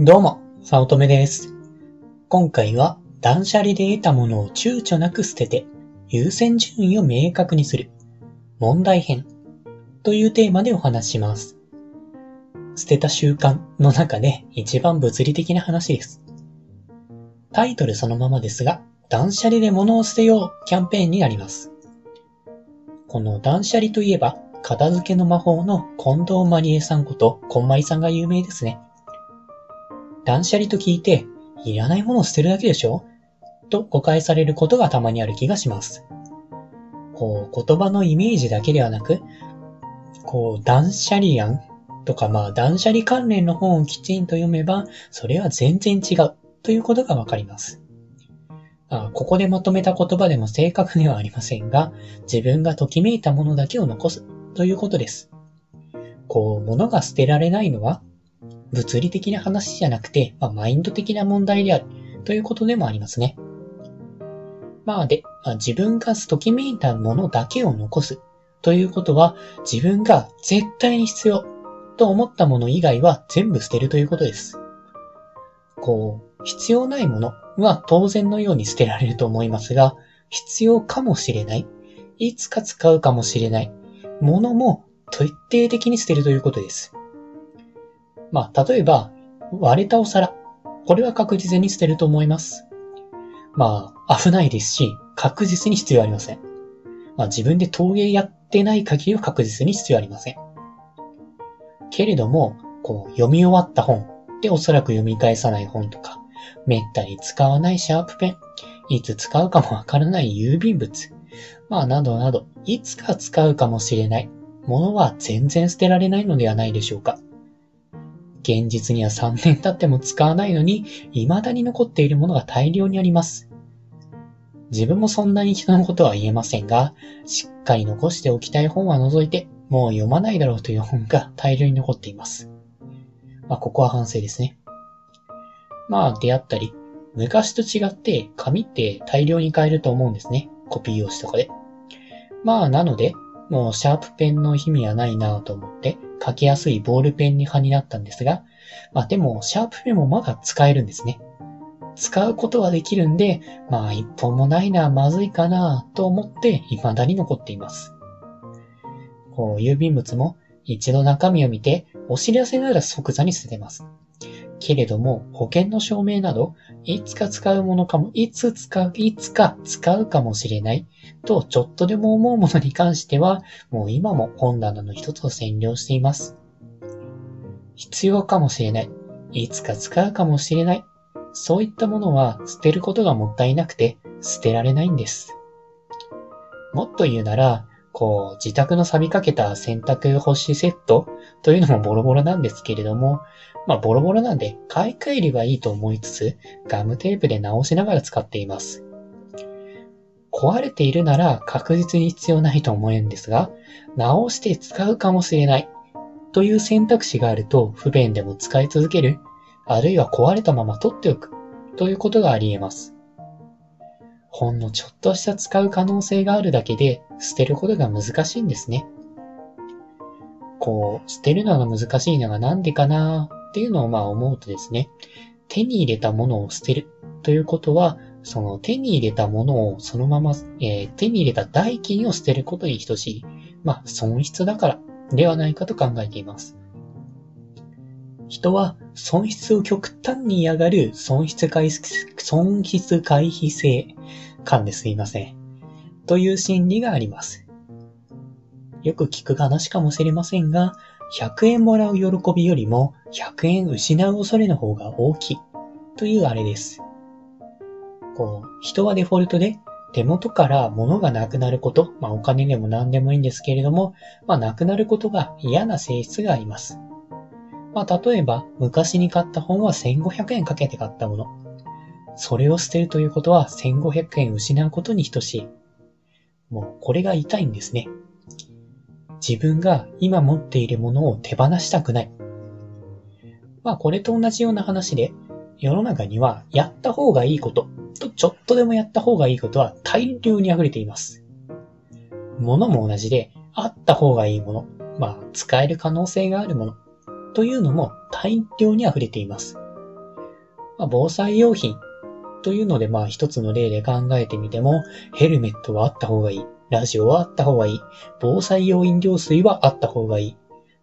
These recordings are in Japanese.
どうも、早乙女です。今回は断捨離で得たものを躊躇なく捨てて優先順位を明確にする問題編というテーマでお話します。捨てた習慣の中で一番物理的な話です。タイトルそのままですが、断捨離で物を捨てようキャンペーンになります。この断捨離といえば、片付けの魔法の近藤まりえさんこと、こんまりさんが有名ですね。断捨離と聞いて、いらないものを捨てるだけでしょ？と誤解されることがたまにある気がします。こう、言葉のイメージだけではなく、こう、断捨離案とか、まあ、断捨離関連の本をきちんと読めば、それは全然違うということがわかります。あここでまとめた言葉でも正確ではありませんが、自分がときめいたものだけを残すということです。こう、物が捨てられないのは、物理的な話じゃなくて、まあ、マインド的な問題であるということでもありますね。まあで、まあ、自分がときめいたものだけを残すということは、自分が絶対に必要と思ったもの以外は全部捨てるということです。こう、必要ないものは当然のように捨てられると思いますが、必要かもしれない、いつか使うかもしれないものも徹底的に捨てるということです。まあ、例えば、割れたお皿。これは確実に捨てると思います。まあ、危ないですし、確実に必要ありません。まあ、自分で陶芸やってない限りは確実に必要ありません。けれども、こう、読み終わった本でおそらく読み返さない本とか、めったに使わないシャープペン、いつ使うかもわからない郵便物、まあ、などなど、いつか使うかもしれないものは全然捨てられないのではないでしょうか。現実には3年経っても使わないのに、未だに残っているものが大量にあります。自分もそんなに人のことは言えませんが、しっかり残しておきたい本は除いて、もう読まないだろうという本が大量に残っています。まあ、ここは反省ですね。まあ、出会ったり、昔と違って紙って大量に買えると思うんですね。コピー用紙とかで。まあ、なので、もうシャープペンの意味はないなぁと思って、書きやすいボールペンに派になったんですが、まあでも、シャープペンもまだ使えるんですね。使うことはできるんで、まあ一本もないな、まずいかなと思って、未だに残っています。こう、郵便物も一度中身を見て、お知らせなら即座に捨ててます。けれども、保険の証明など、いつか使うものかも、いつ使う、いつか使うかもしれないと、ちょっとでも思うものに関しては、もう今も本棚の一つを占領しています。必要かもしれない。いつか使うかもしれない。そういったものは捨てることがもったいなくて、捨てられないんです。もっと言うなら、こう、自宅の錆びかけた洗濯干しセットというのもボロボロなんですけれども、まあボロボロなんで買い替えればいいと思いつつ、ガムテープで直しながら使っています。壊れているなら確実に必要ないと思うんですが、直して使うかもしれないという選択肢があると不便でも使い続ける、あるいは壊れたまま取っておくということがあり得ます。ほんのちょっとした使う可能性があるだけで捨てることが難しいんですね。こう、捨てるのが難しいのがなんでかな？っていうのをまあ思うとですね、手に入れたものを捨てるということは、その手に入れたものをそのまま、えー手に入れた代金を捨てることに等しい、まあ損失だからではないかと考えています。人は損失を極端に嫌がる損失回避、損失回避性感ですいません。という心理があります。よく聞く話かもしれませんが、100円もらう喜びよりも100円失う恐れの方が大きいというあれです。こう、人はデフォルトで手元から物がなくなること、まあお金でも何でもいいんですけれども、まあなくなることが嫌な性質があります。まあ例えば昔に買った本は1500円かけて買ったもの。それを捨てるということは1500円失うことに等しい。もうこれが痛いんですね。自分が今持っているものを手放したくない。まあこれと同じような話で、世の中にはやった方がいいこととちょっとでもやった方がいいことは大量に溢れています。物も同じで、あった方がいいもの、まあ使える可能性があるものというのも大量に溢れています。まあ、防災用品というので、まあ一つの例で考えてみても、ヘルメットはあった方がいい。ラジオはあった方がいい。防災用飲料水はあった方がいい。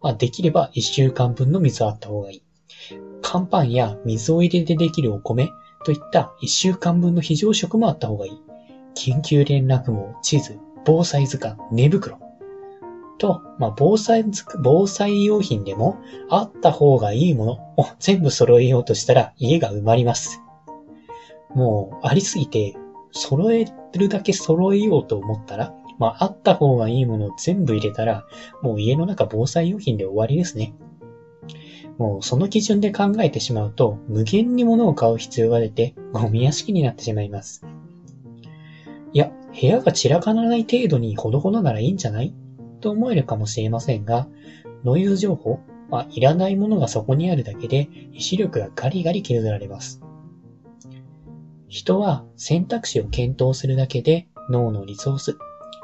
まあできれば一週間分の水はあった方がいい。乾パンや水を入れてできるお米といった一週間分の非常食もあった方がいい。緊急連絡網、地図、防災図鑑、寝袋。と、まあ、防災、防災用品でもあった方がいいものを全部揃えようとしたら家が埋まります。もうありすぎて揃えるだけ揃えようと思ったら、まあ、あった方がいいものを全部入れたら、もう家の中防災用品で終わりですね。もうその基準で考えてしまうと、無限に物を買う必要が出て、ゴミ屋敷になってしまいます。いや、部屋が散らからない程度にほどほどならいいんじゃない？と思えるかもしれませんが、ノイズ情報、まあ、いらないものがそこにあるだけで、意志力がガリガリ削られます。人は選択肢を検討するだけで脳のリソース、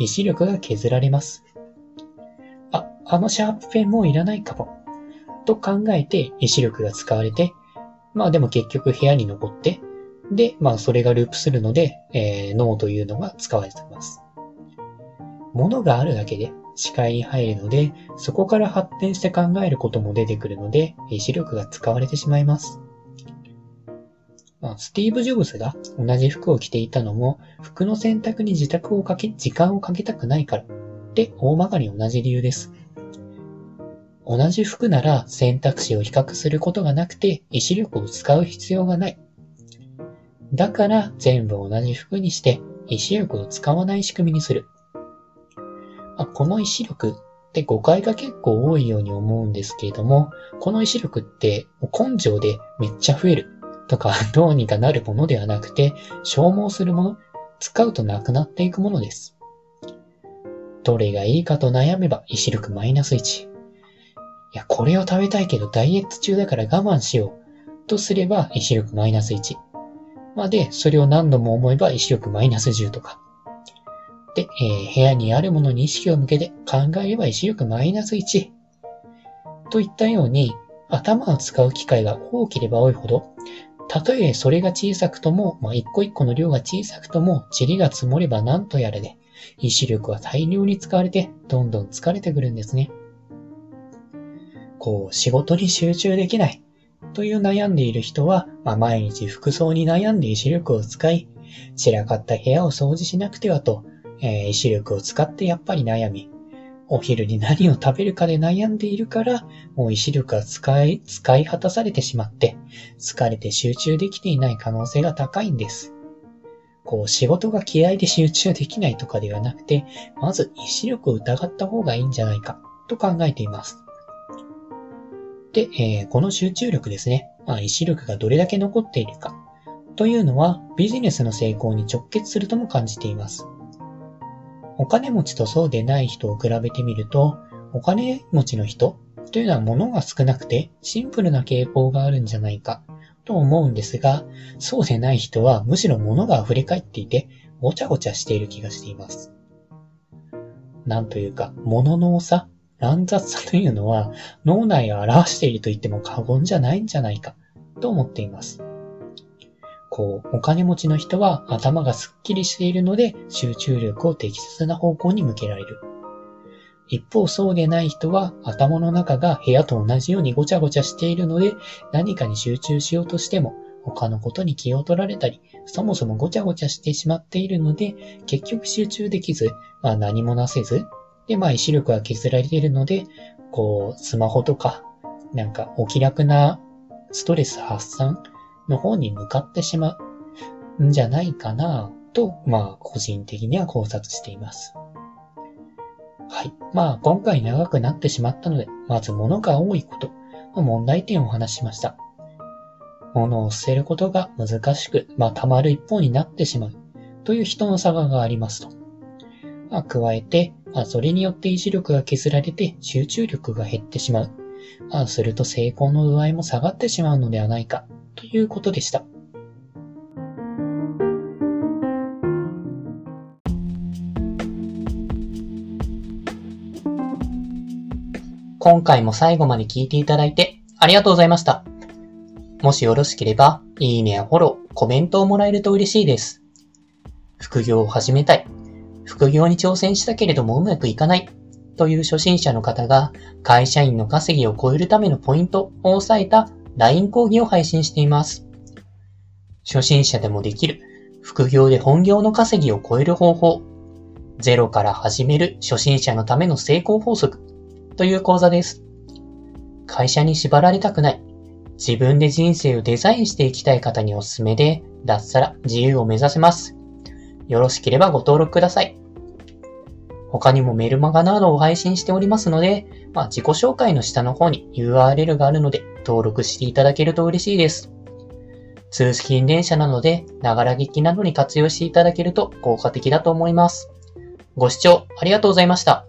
意志力が削られます。あ、あのシャープペンもういらないかも。と考えて意志力が使われて、まあでも結局部屋に残って、で、まあそれがループするので、えー、脳というのが使われています。物があるだけで視界に入るので、そこから発展して考えることも出てくるので、意志力が使われてしまいます。スティーブ・ジョブズが同じ服を着ていたのも、服の選択に自宅をかけ、時間をかけたくないから、で、大まかに同じ理由です。同じ服なら選択肢を比較することがなくて、意志力を使う必要がない。だから全部同じ服にして、意志力を使わない仕組みにする。まあ、この意志力って誤解が結構多いように思うんですけれども、この意志力って根性でめっちゃ増えるとかどうにかなるものではなくて、消耗するもの、使うとなくなっていくものです。どれがいいかと悩めば意志力マイナス1。いや、これを食べたいけどダイエット中だから我慢しようとすれば意志力マイナス1。ま、で、それを何度も思えば意志力マイナス10とか。で、えー、部屋にあるものに意識を向けて考えれば意志力マイナス1。といったように、頭を使う機会が多ければ多いほど、たとえそれが小さくとも、まあ、一個一個の量が小さくとも、塵が積もれば何とやらで、意志力は大量に使われて、どんどん疲れてくるんですね。こう、仕事に集中できないという悩んでいる人は、まあ、毎日服装に悩んで意志力を使い、散らかった部屋を掃除しなくてはと、えー、意志力を使ってやっぱり悩み、お昼に何を食べるかで悩んでいるから、もう意志力が使い、使い果たされてしまって、疲れて集中できていない可能性が高いんです。こう、仕事が気合で集中できないとかではなくて、まず意志力を疑った方がいいんじゃないか、と考えています。で、えー、この集中力ですね、まあ、意志力がどれだけ残っているか、というのはビジネスの成功に直結するとも感じています。お金持ちとそうでない人を比べてみると、お金持ちの人というのは物が少なくてシンプルな傾向があるんじゃないかと思うんですが、そうでない人はむしろ物が溢れ返っていてごちゃごちゃしている気がしています。なんというか、物の多さ、乱雑さというのは脳内を表していると言っても過言じゃないんじゃないかと思っています。こう、お金持ちの人は頭がスッキリしているので集中力を適切な方向に向けられる。一方そうでない人は頭の中が部屋と同じようにごちゃごちゃしているので何かに集中しようとしても他のことに気を取られたり、そもそもごちゃごちゃしてしまっているので結局集中できず、まあ何もなせず、でまあ意志力が削られているので、こうスマホとかなんかお気楽なストレス発散の方に向かってしまうんじゃないかなと、まあ、個人的には考察しています。はい。まあ、今回長くなってしまったので、まず物が多いこと問題点をお話しました。物を捨てることが難しく、まあ、溜まる一方になってしまうという人の差がありますと。まあ、加えて、まあ、それによって意志力が削られて集中力が減ってしまう。まあ、すると成功の具合いも下がってしまうのではないかということでした。今回も最後まで聞いていただいてありがとうございました。もしよろしければいいねやフォロー、コメントをもらえると嬉しいです。副業を始めたい。副業に挑戦したけれどもうまくいかない。という初心者の方が会社員の稼ぎを超えるためのポイントを押さえた LINE 講義を配信しています。初心者でもできる副業で本業の稼ぎを超える方法。ゼロから始める初心者のための成功法則という講座です。会社に縛られたくない。自分で人生をデザインしていきたい方におすすめで、脱サラ自由を目指せます。よろしければご登録ください。他にもメルマガなどを配信しておりますので、まあ、自己紹介の下の方に URL があるので登録していただけると嬉しいです。通勤電車なので、ながら聞きなどに活用していただけると効果的だと思います。ご視聴ありがとうございました。